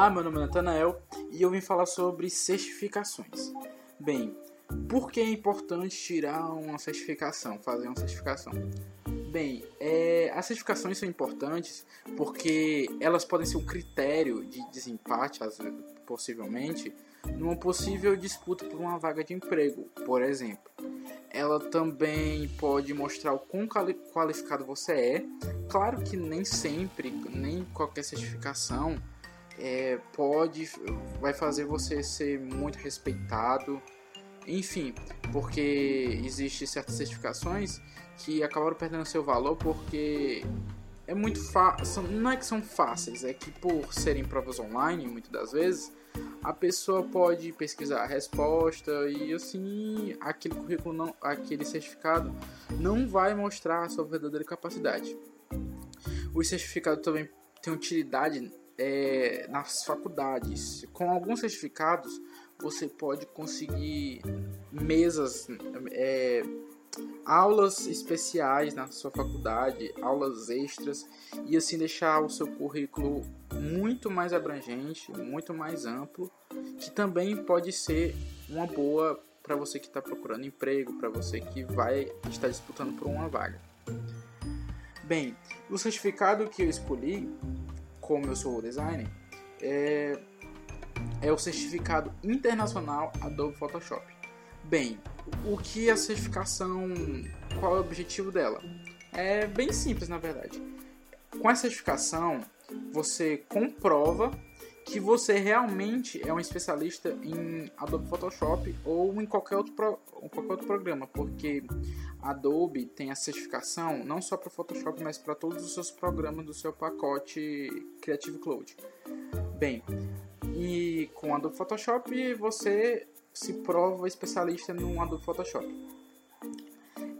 Olá, meu nome é Natanael e eu vim falar sobre certificações. Bem, por que é importante tirar uma certificação, fazer uma certificação? Bem, é, as certificações são importantes porque elas podem ser um critério de desempate, possivelmente, numa possível disputa por uma vaga de emprego, por exemplo. Ela também pode mostrar o quão qualificado você é. Claro que nem sempre, nem qualquer certificação é, pode, vai fazer você ser muito respeitado. Enfim, porque existe certas certificações que acabaram perdendo seu valor porque é muito fácil. Não é que são fáceis, é que por serem provas online, muitas das vezes, a pessoa pode pesquisar a resposta e assim aquele currículo não, aquele certificado não vai mostrar a sua verdadeira capacidade. O certificado também tem utilidade é, nas faculdades. Com alguns certificados você pode conseguir mesas, é, aulas especiais na sua faculdade, aulas extras e assim deixar o seu currículo muito mais abrangente, muito mais amplo, que também pode ser uma boa para você que está procurando emprego, para você que vai estar disputando por uma vaga. Bem, o certificado que eu escolhi, como eu sou designer, é, é o certificado internacional Adobe Photoshop. Bem, o que é a certificação, qual é o objetivo dela? É bem simples, na verdade. Com a certificação, você comprova que você realmente é um especialista em Adobe Photoshop ou em qualquer outro, pro, qualquer outro programa, porque Adobe tem a certificação não só para Photoshop, mas para todos os seus programas do seu pacote Creative Cloud. Bem, e com Adobe Photoshop você se prova especialista no Adobe Photoshop.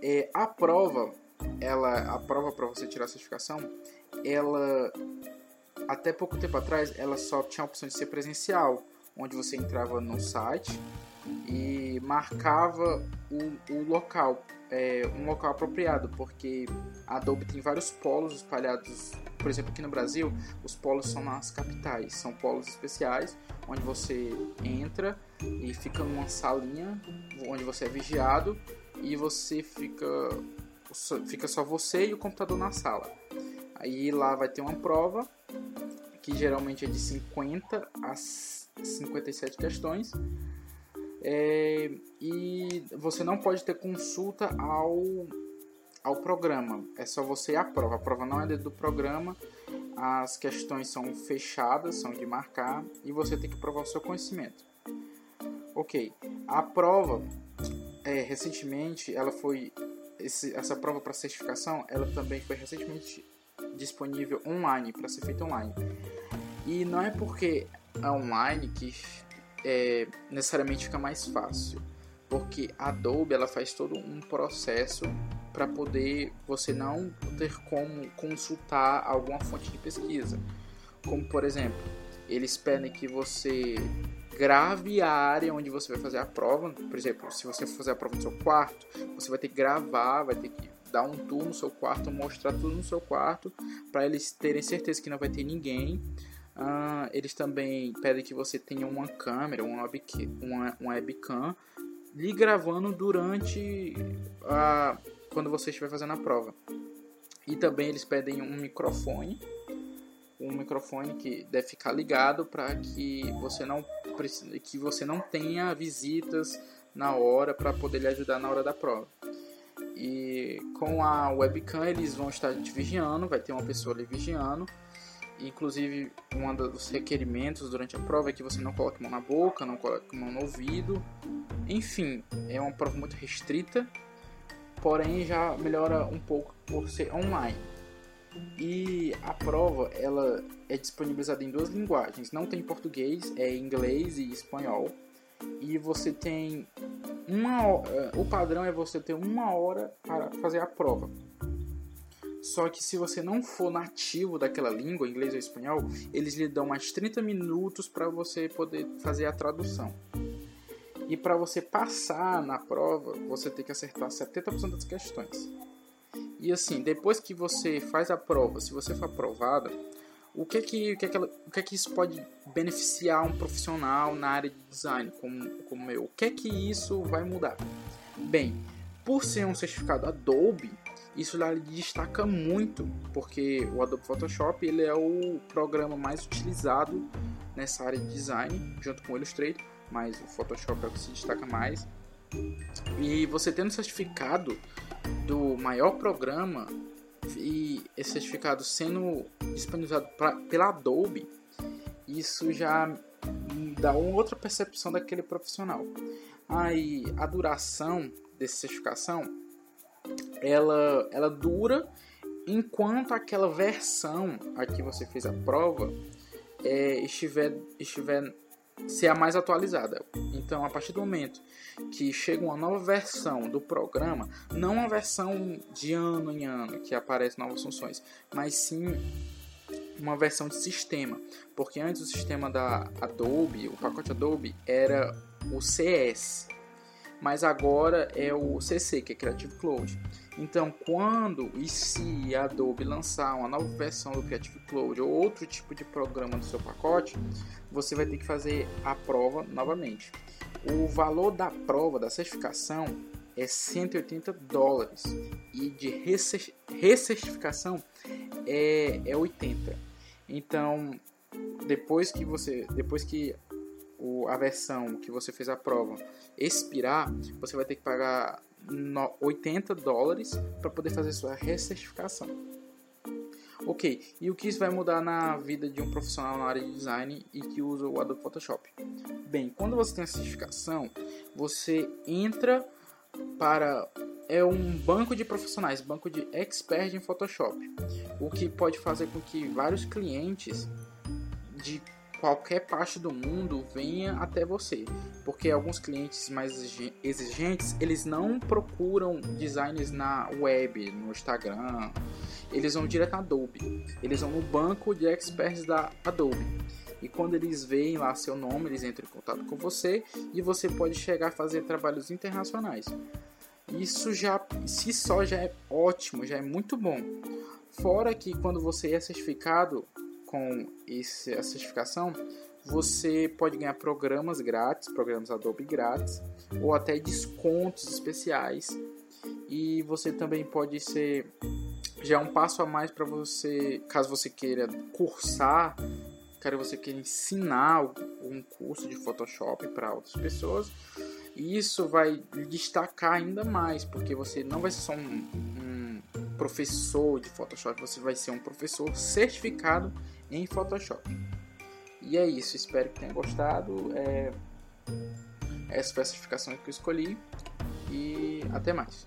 É, a prova, ela, a prova para você tirar a certificação, ela até pouco tempo atrás ela só tinha a opção de ser presencial, onde você entrava no site e marcava o, o local, é, um local apropriado, porque a Adobe tem vários polos espalhados, por exemplo, aqui no Brasil, os polos são nas capitais, são polos especiais, onde você entra e fica numa salinha onde você é vigiado e você fica fica só você e o computador na sala. Aí lá vai ter uma prova que geralmente é de 50 a 57 questões. É, e você não pode ter consulta ao, ao programa, é só você a prova. A prova não é dentro do programa, as questões são fechadas, são de marcar e você tem que provar o seu conhecimento. Ok, a prova, é, recentemente, ela foi esse, essa prova para certificação, ela também foi recentemente disponível online para ser feita online. E não é porque é online que é, necessariamente fica mais fácil, porque a Adobe ela faz todo um processo para poder você não ter como consultar alguma fonte de pesquisa, como por exemplo, eles pedem que você grave a área onde você vai fazer a prova. Por exemplo, se você for fazer a prova no seu quarto, você vai ter que gravar, vai ter que dar um tour no seu quarto, mostrar tudo no seu quarto, para eles terem certeza que não vai ter ninguém. Uh, eles também pedem que você tenha uma câmera, uma webcam, uma, webcam lhe gravando durante a, quando você estiver fazendo a prova. E também eles pedem um microfone, um microfone que deve ficar ligado para que você não que você não tenha visitas na hora para poder lhe ajudar na hora da prova. E com a webcam eles vão estar te vigiando, vai ter uma pessoa ali vigiando. Inclusive, um dos requerimentos durante a prova é que você não coloque mão na boca, não coloque mão no ouvido. Enfim, é uma prova muito restrita, porém já melhora um pouco por ser online. E a prova ela é disponibilizada em duas linguagens, não tem português, é inglês e espanhol. E você tem uma eh, o padrão é você ter uma hora para fazer a prova. Só que se você não for nativo daquela língua, inglês ou espanhol, eles lhe dão mais 30 minutos para você poder fazer a tradução. E para você passar na prova, você tem que acertar 70% das questões. E assim, depois que você faz a prova, se você for aprovada, o que é que, o que, é que, ela, o que, é que isso pode beneficiar um profissional na área de design como, como eu? O que é que isso vai mudar? Bem, por ser um certificado Adobe, isso lá destaca muito, porque o Adobe Photoshop ele é o programa mais utilizado nessa área de design, junto com o Illustrator, mas o Photoshop é o que se destaca mais. E você tendo certificado do maior programa e esse certificado sendo disponibilizado pra, pela Adobe, isso já dá uma outra percepção daquele profissional. Aí a duração dessa certificação ela, ela dura enquanto aquela versão a que você fez a prova é, estiver, estiver ser a mais atualizada. Então, a partir do momento que chega uma nova versão do programa, não uma versão de ano em ano que aparece novas funções, mas sim uma versão de sistema, porque antes o sistema da Adobe, o pacote Adobe era o CS, mas agora é o CC, que é Creative Cloud. Então, quando e se a Adobe lançar uma nova versão do Creative Cloud ou outro tipo de programa no seu pacote, você vai ter que fazer a prova novamente. O valor da prova, da certificação, é 180 dólares e de recertificação é, é 80. Então, depois que você, depois que o, a versão que você fez a prova expirar, você vai ter que pagar 80 dólares para poder fazer sua recertificação. Ok, e o que isso vai mudar na vida de um profissional na área de design e que usa o Adobe Photoshop? Bem, quando você tem a certificação, você entra para é um banco de profissionais, banco de expert em Photoshop, o que pode fazer com que vários clientes de qualquer parte do mundo venha até você, porque alguns clientes mais exigentes eles não procuram designers na web, no Instagram, eles vão direto na Adobe, eles vão no banco de experts da Adobe. E quando eles veem lá seu nome, eles entram em contato com você e você pode chegar a fazer trabalhos internacionais. Isso já, se só já é ótimo, já é muito bom. Fora que quando você é certificado, com esse, a certificação, você pode ganhar programas grátis, programas Adobe grátis, ou até descontos especiais. E você também pode ser já é um passo a mais para você, caso você queira cursar, caso você queira ensinar um curso de Photoshop para outras pessoas. E isso vai destacar ainda mais, porque você não vai ser só um, um professor de Photoshop, você vai ser um professor certificado em Photoshop. E é isso, espero que tenha gostado. É, é essa a especificação que eu escolhi. E até mais.